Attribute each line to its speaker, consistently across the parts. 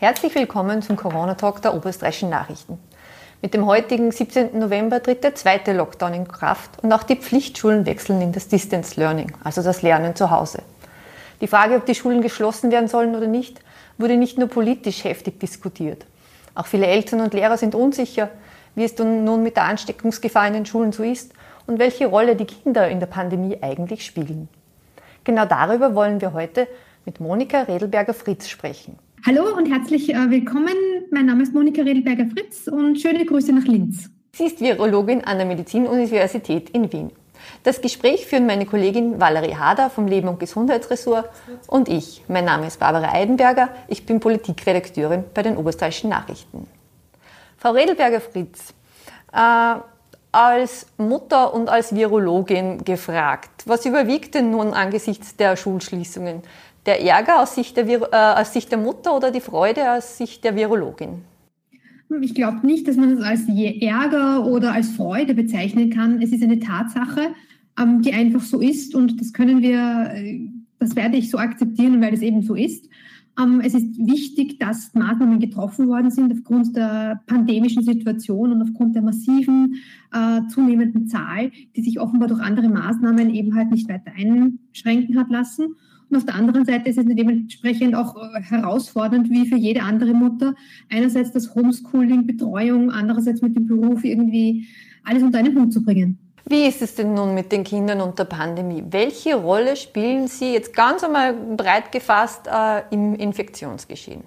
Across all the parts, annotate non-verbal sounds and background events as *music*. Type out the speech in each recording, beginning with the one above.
Speaker 1: Herzlich willkommen zum Corona-Talk der Oberösterreichischen Nachrichten. Mit dem heutigen 17. November tritt der zweite Lockdown in Kraft und auch die Pflichtschulen wechseln in das Distance Learning, also das Lernen zu Hause. Die Frage, ob die Schulen geschlossen werden sollen oder nicht, wurde nicht nur politisch heftig diskutiert. Auch viele Eltern und Lehrer sind unsicher, wie es nun mit der Ansteckungsgefahr in den Schulen so ist und welche Rolle die Kinder in der Pandemie eigentlich spielen. Genau darüber wollen wir heute mit Monika Redelberger-Fritz sprechen.
Speaker 2: Hallo und herzlich äh, willkommen. Mein Name ist Monika Redelberger-Fritz und schöne Grüße nach Linz.
Speaker 1: Sie ist Virologin an der Medizinuniversität in Wien. Das Gespräch führen meine Kollegin Valerie Hader vom Leben- und Gesundheitsressort und ich. Mein Name ist Barbara Eidenberger. Ich bin Politikredakteurin bei den Oberösterreichischen Nachrichten. Frau Redelberger-Fritz, äh, als Mutter und als Virologin gefragt, was überwiegt denn nun angesichts der Schulschließungen? Der Ärger aus Sicht der, äh, aus Sicht der Mutter oder die Freude aus Sicht der Virologin?
Speaker 2: Ich glaube nicht, dass man es als Ärger oder als Freude bezeichnen kann. Es ist eine Tatsache, ähm, die einfach so ist und das können wir, äh, das werde ich so akzeptieren, weil es eben so ist. Ähm, es ist wichtig, dass Maßnahmen getroffen worden sind aufgrund der pandemischen Situation und aufgrund der massiven äh, zunehmenden Zahl, die sich offenbar durch andere Maßnahmen eben halt nicht weiter einschränken hat lassen. Und auf der anderen Seite ist es dementsprechend auch äh, herausfordernd, wie für jede andere Mutter. Einerseits das Homeschooling, Betreuung, andererseits mit dem Beruf irgendwie alles unter einen Hut zu bringen.
Speaker 1: Wie ist es denn nun mit den Kindern und der Pandemie? Welche Rolle spielen sie jetzt ganz einmal breit gefasst äh, im Infektionsgeschehen?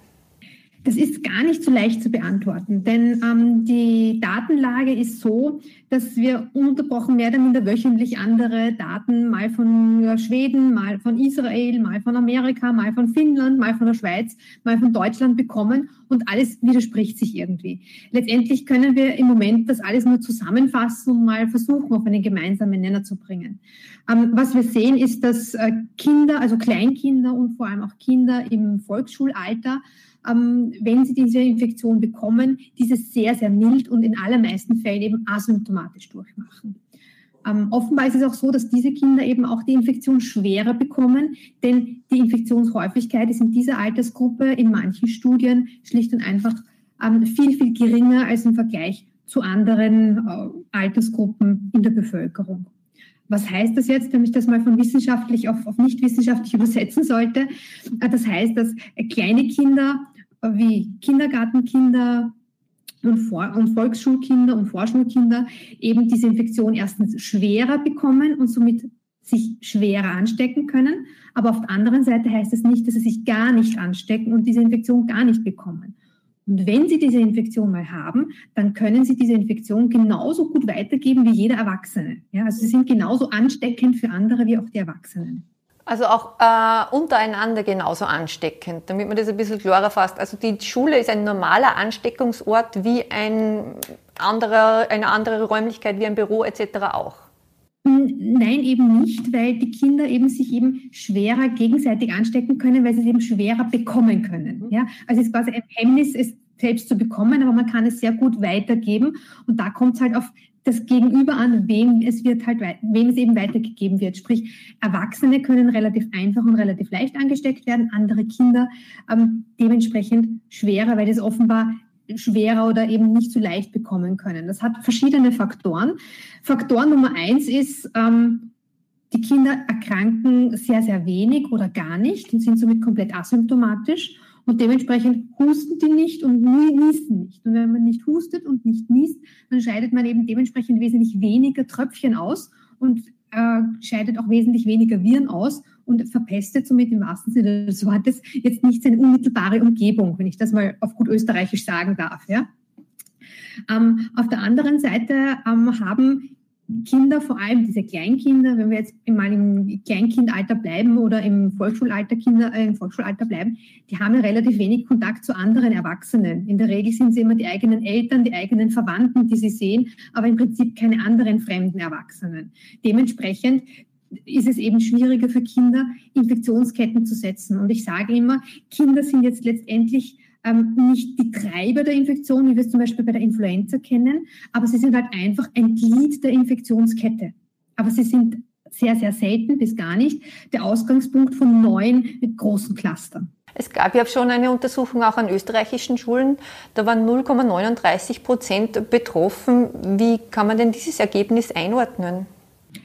Speaker 2: Das ist gar nicht so leicht zu beantworten, denn ähm, die Datenlage ist so, dass wir unterbrochen mehr oder minder wöchentlich andere Daten mal von Schweden, mal von Israel, mal von Amerika, mal von Finnland, mal von der Schweiz, mal von Deutschland bekommen und alles widerspricht sich irgendwie. Letztendlich können wir im Moment das alles nur zusammenfassen und mal versuchen, auf einen gemeinsamen Nenner zu bringen. Ähm, was wir sehen, ist, dass äh, Kinder, also Kleinkinder und vor allem auch Kinder im Volksschulalter, ähm, wenn sie diese Infektion bekommen, diese sehr, sehr mild und in allermeisten Fällen eben asymptomatisch durchmachen. Ähm, offenbar ist es auch so, dass diese Kinder eben auch die Infektion schwerer bekommen, denn die Infektionshäufigkeit ist in dieser Altersgruppe in manchen Studien schlicht und einfach ähm, viel, viel geringer als im Vergleich zu anderen äh, Altersgruppen in der Bevölkerung. Was heißt das jetzt, wenn ich das mal von wissenschaftlich auf, auf nicht wissenschaftlich *laughs* übersetzen sollte? Äh, das heißt, dass kleine Kinder wie Kindergartenkinder und, Vor und Volksschulkinder und Vorschulkinder eben diese Infektion erstens schwerer bekommen und somit sich schwerer anstecken können. Aber auf der anderen Seite heißt es nicht, dass sie sich gar nicht anstecken und diese Infektion gar nicht bekommen. Und wenn Sie diese Infektion mal haben, dann können Sie diese Infektion genauso gut weitergeben wie jeder Erwachsene. Ja, also sie sind genauso ansteckend für andere wie auch die Erwachsenen.
Speaker 1: Also auch äh, untereinander genauso ansteckend, damit man das ein bisschen klarer fasst. Also die Schule ist ein normaler Ansteckungsort wie ein anderer, eine andere Räumlichkeit wie ein Büro etc. auch.
Speaker 2: Nein, eben nicht, weil die Kinder eben sich eben schwerer gegenseitig anstecken können, weil sie es eben schwerer bekommen können. Mhm. Ja? Also es ist quasi ein Hemmnis, es selbst zu bekommen, aber man kann es sehr gut weitergeben. Und da kommt es halt auf das Gegenüber an, wem es wird halt, wem es eben weitergegeben wird. Sprich, Erwachsene können relativ einfach und relativ leicht angesteckt werden, andere Kinder ähm, dementsprechend schwerer, weil das offenbar schwerer oder eben nicht so leicht bekommen können. Das hat verschiedene Faktoren. Faktor Nummer eins ist, ähm, die Kinder erkranken sehr, sehr wenig oder gar nicht und sind somit komplett asymptomatisch. Und dementsprechend husten die nicht und niesen nicht. Und wenn man nicht hustet und nicht niest, dann scheidet man eben dementsprechend wesentlich weniger Tröpfchen aus und äh, scheidet auch wesentlich weniger Viren aus und verpestet somit im wahrsten Sinne des Wortes jetzt nicht seine unmittelbare Umgebung, wenn ich das mal auf gut österreichisch sagen darf. Ja? Ähm, auf der anderen Seite ähm, haben Kinder, vor allem diese Kleinkinder, wenn wir jetzt mal im Kleinkindalter bleiben oder im Volksschulalter Kinder, äh, im Volksschulalter bleiben, die haben ja relativ wenig Kontakt zu anderen Erwachsenen. In der Regel sind sie immer die eigenen Eltern, die eigenen Verwandten, die sie sehen, aber im Prinzip keine anderen fremden Erwachsenen. Dementsprechend ist es eben schwieriger für Kinder, Infektionsketten zu setzen. Und ich sage immer, Kinder sind jetzt letztendlich ähm, nicht die Treiber der Infektion, wie wir es zum Beispiel bei der Influenza kennen, aber sie sind halt einfach ein Glied der Infektionskette. Aber sie sind sehr, sehr selten bis gar nicht der Ausgangspunkt von neuen großen Clustern.
Speaker 1: Es gab ja schon eine Untersuchung auch an österreichischen Schulen. Da waren 0,39 Prozent betroffen. Wie kann man denn dieses Ergebnis einordnen?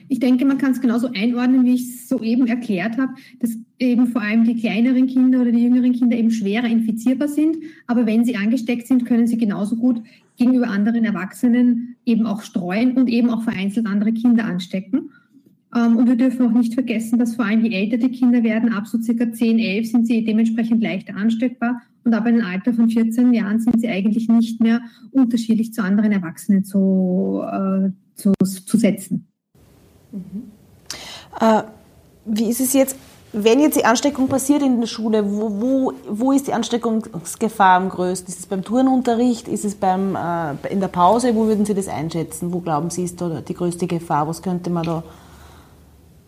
Speaker 2: Ich denke, man kann es genauso einordnen, wie ich es soeben erklärt habe, dass eben vor allem die kleineren Kinder oder die jüngeren Kinder eben schwerer infizierbar sind. Aber wenn sie angesteckt sind, können sie genauso gut gegenüber anderen Erwachsenen eben auch streuen und eben auch vereinzelt andere Kinder anstecken. Ähm, und wir dürfen auch nicht vergessen, dass vor allem je älter die Kinder werden, ab so circa 10, 11 sind sie dementsprechend leichter ansteckbar und ab einem Alter von 14 Jahren sind sie eigentlich nicht mehr unterschiedlich zu anderen Erwachsenen zu, äh, zu, zu setzen.
Speaker 3: Mhm. Äh, wie ist es jetzt, wenn jetzt die Ansteckung passiert in der Schule, wo, wo, wo ist die Ansteckungsgefahr am größten? Ist es beim Turnunterricht? Ist es beim, äh, in der Pause? Wo würden Sie das einschätzen? Wo glauben Sie, ist da die größte Gefahr? Was könnte man da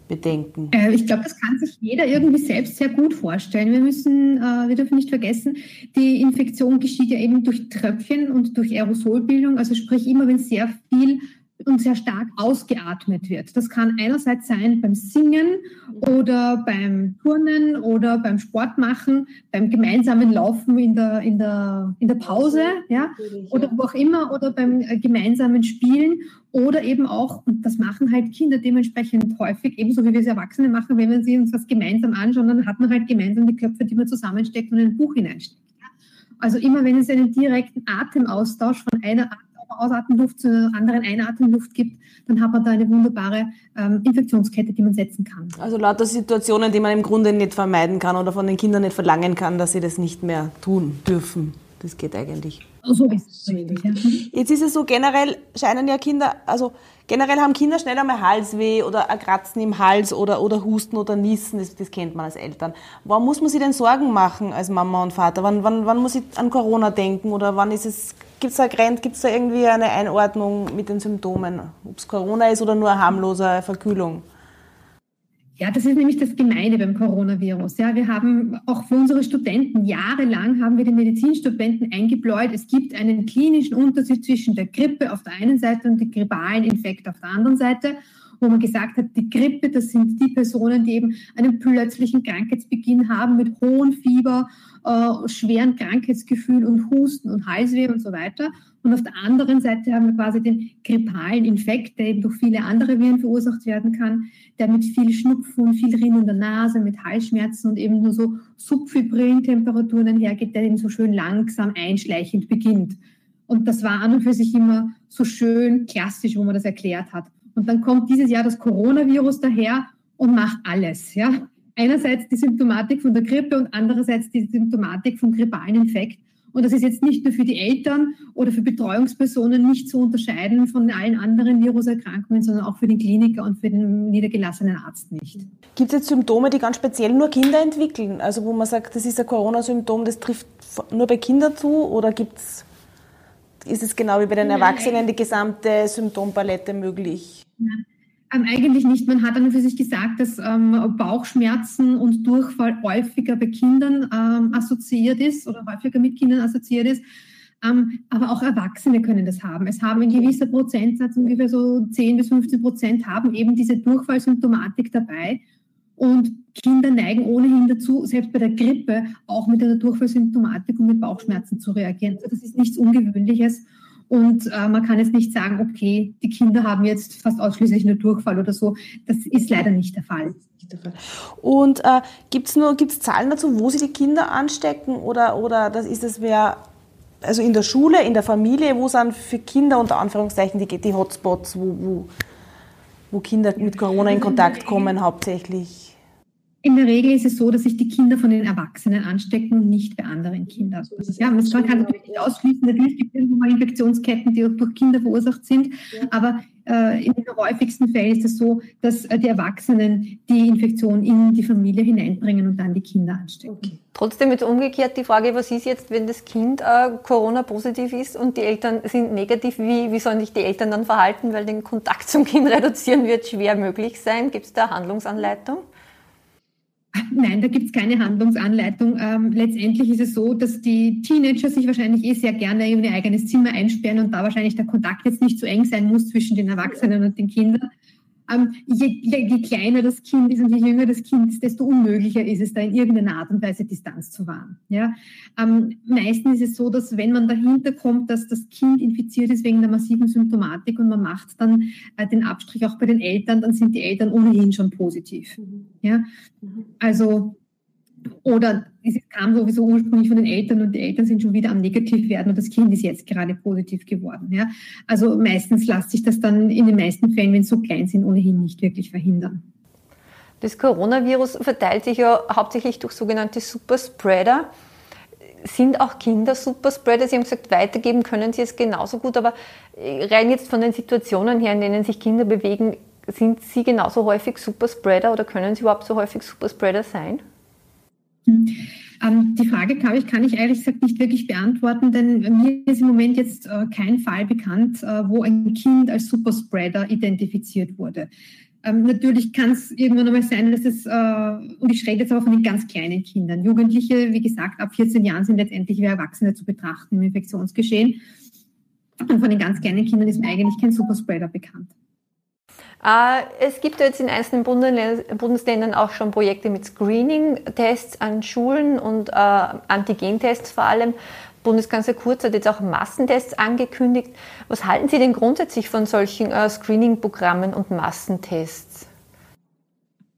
Speaker 3: bedenken?
Speaker 2: Äh, ich glaube, das kann sich jeder irgendwie selbst sehr gut vorstellen. Wir müssen, äh, wir dürfen nicht vergessen, die Infektion geschieht ja eben durch Tröpfchen und durch Aerosolbildung. Also sprich immer, wenn sehr viel und sehr stark ausgeatmet wird. Das kann einerseits sein beim Singen oder beim Turnen oder beim Sportmachen, beim gemeinsamen Laufen in der, in der, in der Pause, ja, oder wo auch immer, oder beim äh, gemeinsamen Spielen oder eben auch, und das machen halt Kinder dementsprechend häufig, ebenso wie wir es Erwachsene machen, wenn wir sie uns was gemeinsam anschauen, dann hat man halt gemeinsam die Köpfe, die man zusammensteckt und in ein Buch hineinsteckt. Also immer wenn es einen direkten Atemaustausch von einer Art Ausatmenluft zu einer anderen Einatmenluft gibt, dann hat man da eine wunderbare ähm, Infektionskette, die man setzen kann.
Speaker 3: Also lauter Situationen, die man im Grunde nicht vermeiden kann oder von den Kindern nicht verlangen kann, dass sie das nicht mehr tun dürfen. Das geht eigentlich.
Speaker 2: So ist es.
Speaker 3: Jetzt ist es so, generell scheinen ja Kinder, also generell haben Kinder schnell einmal Halsweh oder ein Kratzen im Hals oder, oder Husten oder Niesen, das, das kennt man als Eltern. Warum muss man sich denn Sorgen machen als Mama und Vater? Wann, wann, wann muss ich an Corona denken oder wann ist es, gibt es da, gibt's da irgendwie eine Einordnung mit den Symptomen? Ob es Corona ist oder nur eine harmlose Verkühlung?
Speaker 2: Ja, das ist nämlich das Gemeine beim Coronavirus. Ja, wir haben auch für unsere Studenten jahrelang haben wir den Medizinstudenten eingebläut. Es gibt einen klinischen Unterschied zwischen der Grippe auf der einen Seite und dem grippalen Infekt auf der anderen Seite wo man gesagt hat, die Grippe, das sind die Personen, die eben einen plötzlichen Krankheitsbeginn haben mit hohem Fieber, äh, schweren Krankheitsgefühl und Husten und Halsweh und so weiter. Und auf der anderen Seite haben wir quasi den grippalen Infekt, der eben durch viele andere Viren verursacht werden kann, der mit viel Schnupfen viel rinnender Nase, mit Halsschmerzen und eben nur so subfibrillen Temperaturen einhergeht, der eben so schön langsam einschleichend beginnt. Und das war an und für sich immer so schön klassisch, wo man das erklärt hat. Und dann kommt dieses Jahr das Coronavirus daher und macht alles. Ja? Einerseits die Symptomatik von der Grippe und andererseits die Symptomatik vom grippalen Infekt. Und das ist jetzt nicht nur für die Eltern oder für Betreuungspersonen nicht zu unterscheiden von allen anderen Viruserkrankungen, sondern auch für den Kliniker und für den niedergelassenen Arzt nicht.
Speaker 3: Gibt es jetzt Symptome, die ganz speziell nur Kinder entwickeln? Also wo man sagt, das ist ein Corona-Symptom, das trifft nur bei Kindern zu oder gibt's, ist es genau wie bei den Erwachsenen die gesamte Symptompalette möglich?
Speaker 2: Ähm, eigentlich nicht. Man hat dann für sich gesagt, dass ähm, Bauchschmerzen und Durchfall häufiger bei Kindern ähm, assoziiert ist oder häufiger mit Kindern assoziiert ist. Ähm, aber auch Erwachsene können das haben. Es haben ein gewisser Prozentsatz, ungefähr so 10 bis 15 Prozent, haben eben diese Durchfallsymptomatik dabei. Und Kinder neigen ohnehin dazu, selbst bei der Grippe auch mit einer Durchfallsymptomatik und mit Bauchschmerzen zu reagieren. Also das ist nichts Ungewöhnliches. Und äh, man kann jetzt nicht sagen, okay, die Kinder haben jetzt fast ausschließlich nur Durchfall oder so. Das ist leider nicht der Fall.
Speaker 3: Und äh, gibt es gibt's Zahlen dazu, wo sie die Kinder anstecken oder, oder das ist es wer, also in der Schule, in der Familie, wo sind für Kinder unter Anführungszeichen die, die Hotspots, wo, wo, wo Kinder mit Corona in Kontakt kommen hauptsächlich?
Speaker 2: In der Regel ist es so, dass sich die Kinder von den Erwachsenen anstecken und nicht bei anderen Kindern. Ja, man kann natürlich nicht ausschließen, natürlich gibt es mal Infektionsketten, die auch durch Kinder verursacht sind, aber äh, in den häufigsten Fällen ist es so, dass äh, die Erwachsenen die Infektion in die Familie hineinbringen und dann die Kinder anstecken. Okay.
Speaker 1: Trotzdem jetzt umgekehrt die Frage, was ist jetzt, wenn das Kind äh, Corona-positiv ist und die Eltern sind negativ, wie, wie sollen sich die Eltern dann verhalten, weil den Kontakt zum Kind *laughs* reduzieren wird schwer möglich sein? Gibt es da Handlungsanleitung? *laughs*
Speaker 2: Nein, da gibt es keine Handlungsanleitung. Ähm, letztendlich ist es so, dass die Teenager sich wahrscheinlich eh sehr gerne in ihr eigenes Zimmer einsperren und da wahrscheinlich der Kontakt jetzt nicht so eng sein muss zwischen den Erwachsenen und den Kindern. Ähm, je, je, kleiner das Kind ist und je jünger das Kind ist, desto unmöglicher ist es, da in irgendeiner Art und Weise Distanz zu wahren. Ja? Ähm, meistens ist es so, dass wenn man dahinter kommt, dass das Kind infiziert ist wegen der massiven Symptomatik und man macht dann äh, den Abstrich auch bei den Eltern, dann sind die Eltern ohnehin schon positiv. Mhm. Ja? Mhm. Also oder es kam sowieso ursprünglich von den Eltern und die Eltern sind schon wieder am Negativwerden und das Kind ist jetzt gerade positiv geworden. Ja? Also meistens lässt sich das dann in den meisten Fällen, wenn es so klein sind, ohnehin nicht wirklich verhindern.
Speaker 1: Das Coronavirus verteilt sich ja hauptsächlich durch sogenannte Superspreader. Sind auch Kinder Superspreader? Sie haben gesagt, weitergeben können sie es genauso gut, aber rein jetzt von den Situationen her, in denen sich Kinder bewegen, sind sie genauso häufig Superspreader oder können sie überhaupt so häufig Superspreader sein?
Speaker 2: Ähm, die Frage, glaube ich, kann ich ehrlich gesagt nicht wirklich beantworten, denn mir ist im Moment jetzt äh, kein Fall bekannt, äh, wo ein Kind als Superspreader identifiziert wurde. Ähm, natürlich kann es irgendwann einmal sein, dass es, äh, und ich rede jetzt aber von den ganz kleinen Kindern. Jugendliche, wie gesagt, ab 14 Jahren sind letztendlich wie Erwachsene zu betrachten im Infektionsgeschehen. Und von den ganz kleinen Kindern ist mir eigentlich kein Superspreader bekannt.
Speaker 1: Äh, es gibt jetzt in einzelnen Bundesländern auch schon Projekte mit Screening-Tests an Schulen und äh, Antigentests vor allem. Bundeskanzler Kurz hat jetzt auch Massentests angekündigt. Was halten Sie denn grundsätzlich von solchen äh, Screening-Programmen und Massentests?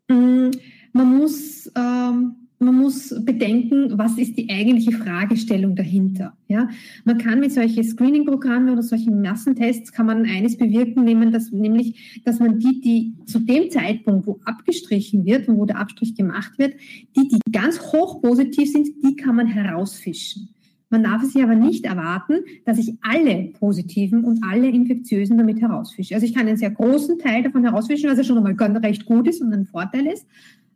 Speaker 2: Mm, man muss ähm man muss bedenken, was ist die eigentliche Fragestellung dahinter. Ja? Man kann mit solchen Screening-Programmen oder solchen Massentests kann man eines bewirken, nämlich, dass man die, die zu dem Zeitpunkt, wo abgestrichen wird und wo der Abstrich gemacht wird, die, die ganz hoch positiv sind, die kann man herausfischen. Man darf es sich aber nicht erwarten, dass ich alle positiven und alle infektiösen damit herausfische. Also ich kann einen sehr großen Teil davon herausfischen, was ja schon einmal ganz recht gut ist und ein Vorteil ist.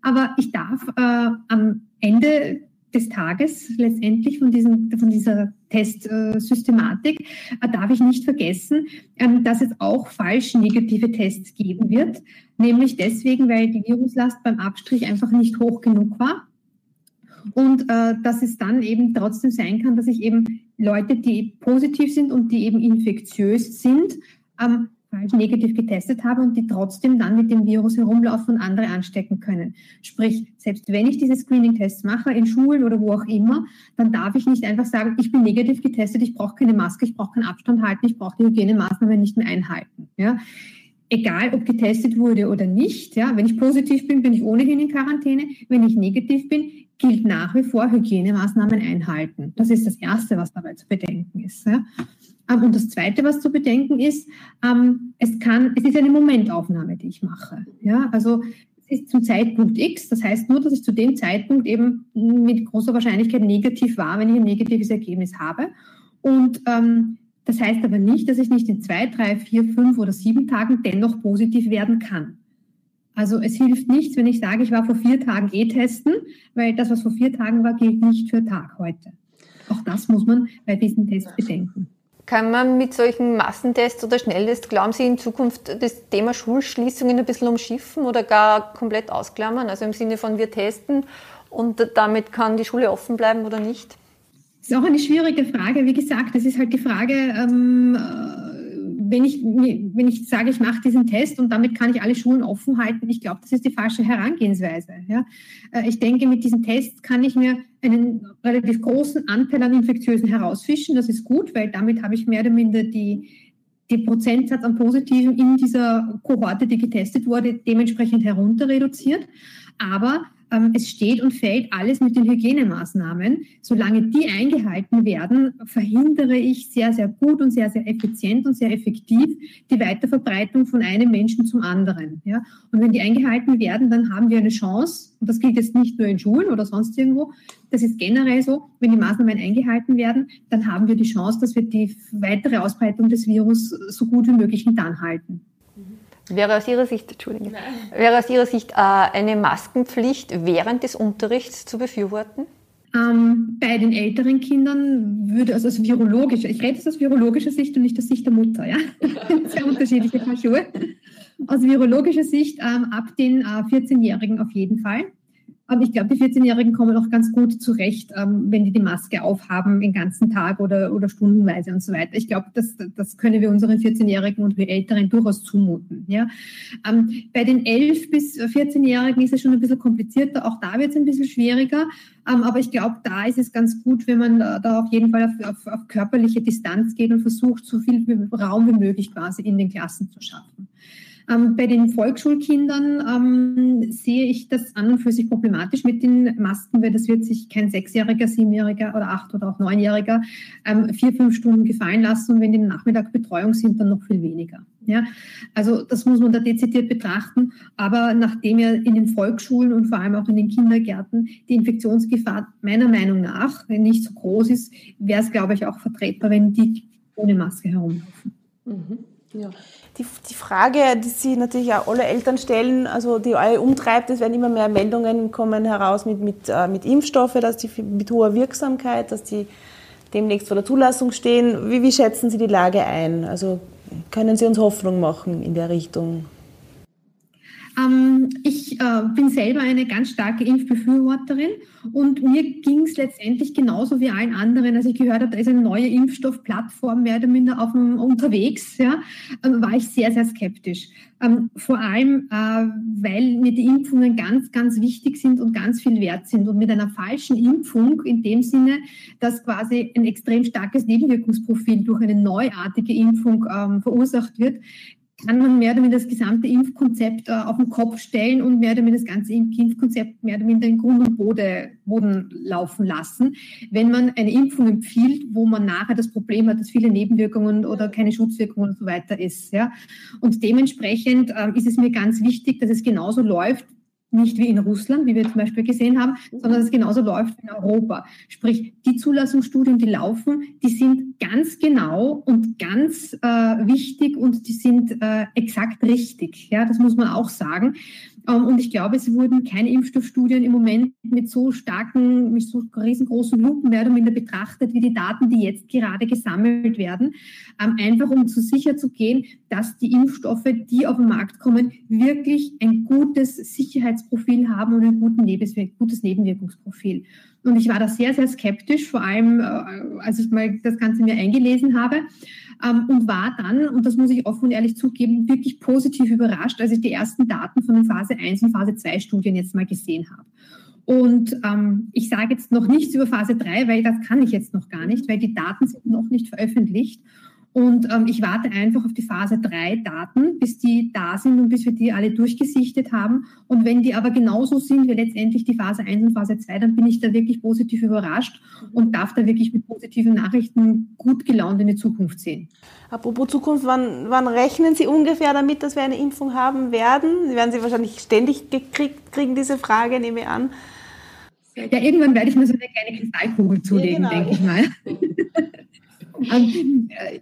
Speaker 2: Aber ich darf äh, am Ende des Tages letztendlich von, diesen, von dieser Testsystematik äh, darf ich nicht vergessen, ähm, dass es auch falsch negative Tests geben wird. Nämlich deswegen, weil die Viruslast beim Abstrich einfach nicht hoch genug war. Und äh, dass es dann eben trotzdem sein kann, dass ich eben Leute, die positiv sind und die eben infektiös sind, ähm, falsch negativ getestet habe und die trotzdem dann mit dem Virus herumlaufen und andere anstecken können. Sprich, selbst wenn ich diese Screening-Tests mache, in Schulen oder wo auch immer, dann darf ich nicht einfach sagen, ich bin negativ getestet, ich brauche keine Maske, ich brauche keinen Abstand halten, ich brauche die Hygienemaßnahmen nicht mehr einhalten. Ja? Egal, ob getestet wurde oder nicht. Ja? Wenn ich positiv bin, bin ich ohnehin in Quarantäne. Wenn ich negativ bin, gilt nach wie vor Hygienemaßnahmen einhalten. Das ist das Erste, was dabei zu bedenken ist. Ja? Ähm, und das Zweite, was zu bedenken ist, ähm, es kann, es ist eine Momentaufnahme, die ich mache. Ja, also es ist zum Zeitpunkt X. Das heißt nur, dass ich zu dem Zeitpunkt eben mit großer Wahrscheinlichkeit negativ war, wenn ich ein negatives Ergebnis habe. Und ähm, das heißt aber nicht, dass ich nicht in zwei, drei, vier, fünf oder sieben Tagen dennoch positiv werden kann. Also es hilft nichts, wenn ich sage, ich war vor vier Tagen eh testen, weil das, was vor vier Tagen war, gilt nicht für Tag heute. Auch das muss man bei diesem Test bedenken.
Speaker 1: Kann man mit solchen Massentests oder Schnelltests, glauben Sie, in Zukunft das Thema Schulschließungen ein bisschen umschiffen oder gar komplett ausklammern? Also im Sinne von wir testen und damit kann die Schule offen bleiben oder nicht?
Speaker 2: Das ist auch eine schwierige Frage. Wie gesagt, das ist halt die Frage, ähm, wenn ich, wenn ich sage, ich mache diesen Test und damit kann ich alle Schulen offen halten, ich glaube, das ist die falsche Herangehensweise. Ja? Äh, ich denke, mit diesem Test kann ich mir einen relativ großen Anteil an Infektiösen herausfischen. Das ist gut, weil damit habe ich mehr oder minder die, die Prozentsatz an Positiven in dieser Kohorte, die getestet wurde, dementsprechend herunter reduziert. Aber es steht und fällt alles mit den Hygienemaßnahmen. Solange die eingehalten werden, verhindere ich sehr, sehr gut und sehr, sehr effizient und sehr effektiv die Weiterverbreitung von einem Menschen zum anderen. Ja? Und wenn die eingehalten werden, dann haben wir eine Chance, und das gilt jetzt nicht nur in Schulen oder sonst irgendwo, das ist generell so, wenn die Maßnahmen eingehalten werden, dann haben wir die Chance, dass wir die weitere Ausbreitung des Virus so gut wie möglich hintanhalten.
Speaker 1: Wäre aus Ihrer Sicht, Entschuldigung, wäre aus Ihrer Sicht äh, eine Maskenpflicht während des Unterrichts zu befürworten?
Speaker 2: Ähm, bei den älteren Kindern würde, also aus virologischer, ich rede jetzt aus virologischer Sicht und nicht aus Sicht der Mutter, ja. *laughs* Sehr unterschiedliche Paar Schuhe. Aus virologischer Sicht ähm, ab den äh, 14-Jährigen auf jeden Fall. Ich glaube, die 14-Jährigen kommen auch ganz gut zurecht, ähm, wenn die die Maske aufhaben den ganzen Tag oder, oder stundenweise und so weiter. Ich glaube, das, das können wir unseren 14-Jährigen und wir Älteren durchaus zumuten. Ja? Ähm, bei den 11- bis 14-Jährigen ist es schon ein bisschen komplizierter. Auch da wird es ein bisschen schwieriger. Ähm, aber ich glaube, da ist es ganz gut, wenn man da, da auf jeden Fall auf, auf, auf körperliche Distanz geht und versucht, so viel Raum wie möglich quasi in den Klassen zu schaffen. Ähm, bei den Volksschulkindern ähm, sehe ich das an und für sich problematisch mit den Masken, weil das wird sich kein Sechsjähriger, Siebenjähriger oder Acht- oder auch Neunjähriger ähm, vier, fünf Stunden gefallen lassen und wenn die Nachmittag Betreuung sind, dann noch viel weniger. Ja, also das muss man da dezidiert betrachten. Aber nachdem ja in den Volksschulen und vor allem auch in den Kindergärten die Infektionsgefahr meiner Meinung nach nicht so groß ist, wäre es, glaube ich, auch vertretbar, wenn die ohne Maske herumlaufen.
Speaker 3: Mhm. Ja. Die, die Frage, die Sie natürlich auch alle Eltern stellen, also die alle umtreibt, es werden immer mehr Meldungen kommen heraus mit, mit, äh, mit Impfstoffe, dass die mit hoher Wirksamkeit, dass die demnächst vor der Zulassung stehen. Wie, wie schätzen Sie die Lage ein? Also können Sie uns Hoffnung machen in der Richtung?
Speaker 2: Ähm, ich äh, bin selber eine ganz starke Impfbefürworterin und mir ging es letztendlich genauso wie allen anderen, als ich gehört habe, da ist eine neue Impfstoffplattform mehr oder minder auf dem, unterwegs, ja, äh, war ich sehr, sehr skeptisch. Ähm, vor allem, äh, weil mir die Impfungen ganz, ganz wichtig sind und ganz viel wert sind. Und mit einer falschen Impfung, in dem Sinne, dass quasi ein extrem starkes Nebenwirkungsprofil durch eine neuartige Impfung ähm, verursacht wird, kann man mehr oder weniger das gesamte Impfkonzept äh, auf den Kopf stellen und mehr oder weniger das ganze Impfkonzept mehr oder weniger in Grund und Boden, Boden laufen lassen. Wenn man eine Impfung empfiehlt, wo man nachher das Problem hat, dass viele Nebenwirkungen oder keine Schutzwirkungen und so weiter ist. Ja. Und dementsprechend äh, ist es mir ganz wichtig, dass es genauso läuft, nicht wie in Russland, wie wir zum Beispiel gesehen haben, sondern dass es genauso läuft wie in Europa. Sprich, die Zulassungsstudien, die laufen, die sind ganz genau und ganz äh, wichtig und die sind äh, exakt richtig. Ja, das muss man auch sagen. Ähm, und ich glaube, es wurden keine Impfstoffstudien im Moment mit so starken, mit so riesengroßen Lupen mehr oder minder betrachtet, wie die Daten, die jetzt gerade gesammelt werden. Ähm, einfach um zu sicher zu gehen, dass die Impfstoffe, die auf den Markt kommen, wirklich ein gutes Sicherheitsprofil haben und ein gutes Nebenwirkungsprofil. Und ich war da sehr, sehr skeptisch, vor allem äh, als ich mal das Ganze mir eingelesen habe ähm, und war dann, und das muss ich offen und ehrlich zugeben, wirklich positiv überrascht, als ich die ersten Daten von den Phase 1 und Phase 2 Studien jetzt mal gesehen habe. Und ähm, ich sage jetzt noch nichts über Phase 3, weil das kann ich jetzt noch gar nicht, weil die Daten sind noch nicht veröffentlicht. Und ähm, ich warte einfach auf die Phase 3 Daten, bis die da sind und bis wir die alle durchgesichtet haben. Und wenn die aber genauso sind wie letztendlich die Phase 1 und Phase 2, dann bin ich da wirklich positiv überrascht und darf da wirklich mit positiven Nachrichten gut gelaunt in die Zukunft sehen.
Speaker 3: Apropos Zukunft, wann, wann rechnen Sie ungefähr damit, dass wir eine Impfung haben werden? Sie werden Sie wahrscheinlich ständig gekriegt, kriegen, diese Frage, nehme ich an.
Speaker 2: Ja, irgendwann werde ich mir so eine kleine Kristallkugel zulegen, ja, genau. denke ich mal.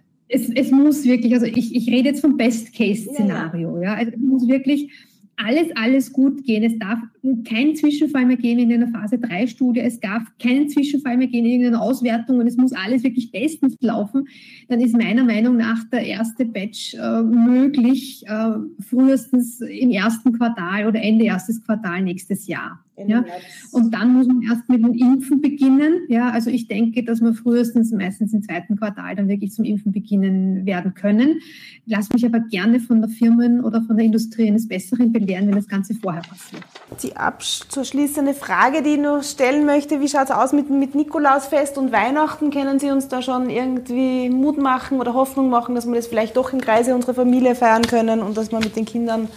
Speaker 2: *laughs* *laughs* Es, es muss wirklich, also ich, ich rede jetzt vom Best-Case-Szenario, ja, ja. Also es muss wirklich alles, alles gut gehen. Es darf kein Zwischenfall mehr gehen in einer Phase 3 Studie. Es darf keinen Zwischenfall mehr gehen in irgendeiner Auswertung und es muss alles wirklich bestens laufen. Dann ist meiner Meinung nach der erste Batch äh, möglich, äh, frühestens im ersten Quartal oder Ende erstes Quartal nächstes Jahr. Ja? Und dann muss man erst mit dem Impfen beginnen. Ja, also ich denke, dass wir frühestens meistens im zweiten Quartal dann wirklich zum Impfen beginnen werden können. Lass mich aber gerne von der Firmen oder von der Industrie eines Besseren belehren, wenn das Ganze vorher passiert.
Speaker 3: Die abzuschließende Frage, die ich noch stellen möchte, wie schaut es aus mit, mit Nikolausfest und Weihnachten? Können Sie uns da schon irgendwie Mut machen oder Hoffnung machen, dass wir das vielleicht doch im Kreise unserer Familie feiern können und dass wir mit den Kindern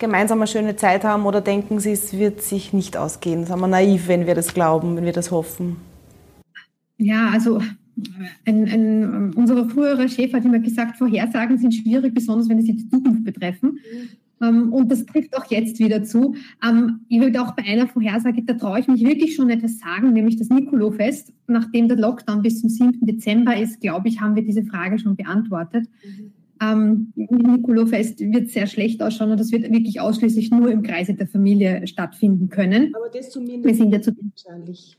Speaker 3: gemeinsam eine schöne Zeit haben oder denken Sie, es wird sich nicht ausgehen? Sind wir naiv, wenn wir das glauben, wenn wir das hoffen?
Speaker 2: Ja, also ein, ein, unser früherer Chef hat immer gesagt, Vorhersagen sind schwierig, besonders wenn sie die Zukunft betreffen. Mhm. und das trifft auch jetzt wieder zu. Ähm, ich würde auch bei einer Vorhersage, da traue ich mich wirklich schon etwas sagen, nämlich das Nikolofest. Nachdem der Lockdown bis zum 7. Dezember ist, glaube ich, haben wir diese Frage schon beantwortet. Mhm ähm, Nikolofest wird sehr schlecht ausschauen und das wird wirklich ausschließlich nur im Kreise der Familie stattfinden können.
Speaker 3: Aber das zumindest wir sind ja zu wahrscheinlich.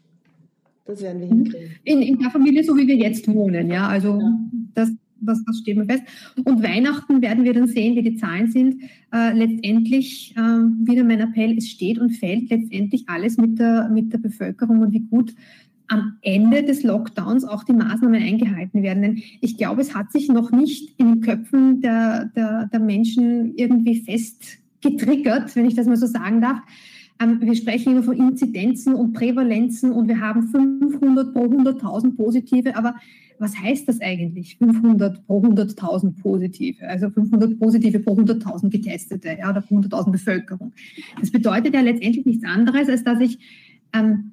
Speaker 2: Das werden wir hinkriegen. In, in der Familie, so wie wir jetzt wohnen, ja. Also ja. Das, was, was steht mir fest. Und Weihnachten werden wir dann sehen, wie die Zahlen sind. Äh, letztendlich, äh, wieder mein Appell, es steht und fällt letztendlich alles mit der, mit der Bevölkerung und wie gut am Ende des Lockdowns auch die Maßnahmen eingehalten werden. Denn ich glaube, es hat sich noch nicht in den Köpfen der, der, der Menschen irgendwie fest getriggert, wenn ich das mal so sagen darf. Ähm, wir sprechen immer von Inzidenzen und Prävalenzen und wir haben 500 pro 100.000 Positive, aber was heißt das eigentlich? 500 pro 100.000 Positive, also 500 Positive pro 100.000 Getestete ja, oder pro 100.000 Bevölkerung. Das bedeutet ja letztendlich nichts anderes, als dass ich ähm,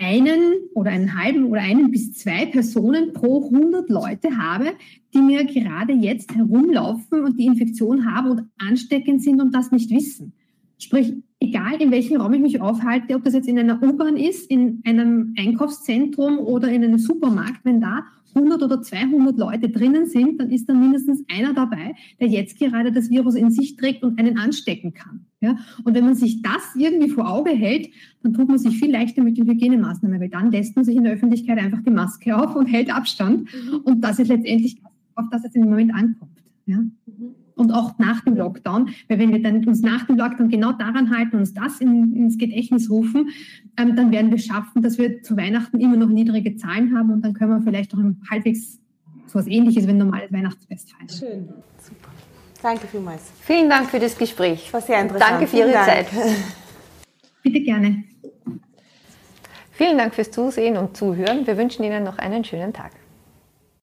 Speaker 2: einen oder einen halben oder einen bis zwei Personen pro 100 Leute habe, die mir gerade jetzt herumlaufen und die Infektion haben und ansteckend sind und das nicht wissen. Sprich, egal in welchem Raum ich mich aufhalte, ob das jetzt in einer U-Bahn ist, in einem Einkaufszentrum oder in einem Supermarkt, wenn da 100 oder 200 Leute drinnen sind, dann ist da mindestens einer dabei, der jetzt gerade das Virus in sich trägt und einen anstecken kann. Ja? Und wenn man sich das irgendwie vor Auge hält, dann tut man sich viel leichter mit den Hygienemaßnahmen, weil dann lässt man sich in der Öffentlichkeit einfach die Maske auf und hält Abstand. Und das ist letztendlich, auf das es im Moment ankommt. Ja? und auch nach dem Lockdown, weil wenn wir dann uns nach dem Lockdown genau daran halten, uns das in, ins Gedächtnis rufen, ähm, dann werden wir schaffen, dass wir zu Weihnachten immer noch niedrige Zahlen haben und dann können wir vielleicht auch halbwegs so etwas Ähnliches wie ein normales Weihnachtsfest feiern. Schön,
Speaker 3: super. Danke vielmals.
Speaker 1: Vielen Dank für das Gespräch.
Speaker 3: War sehr interessant.
Speaker 1: Danke für Ihre Zeit. *laughs*
Speaker 2: Bitte gerne.
Speaker 1: Vielen Dank fürs Zusehen und Zuhören. Wir wünschen Ihnen noch einen schönen Tag.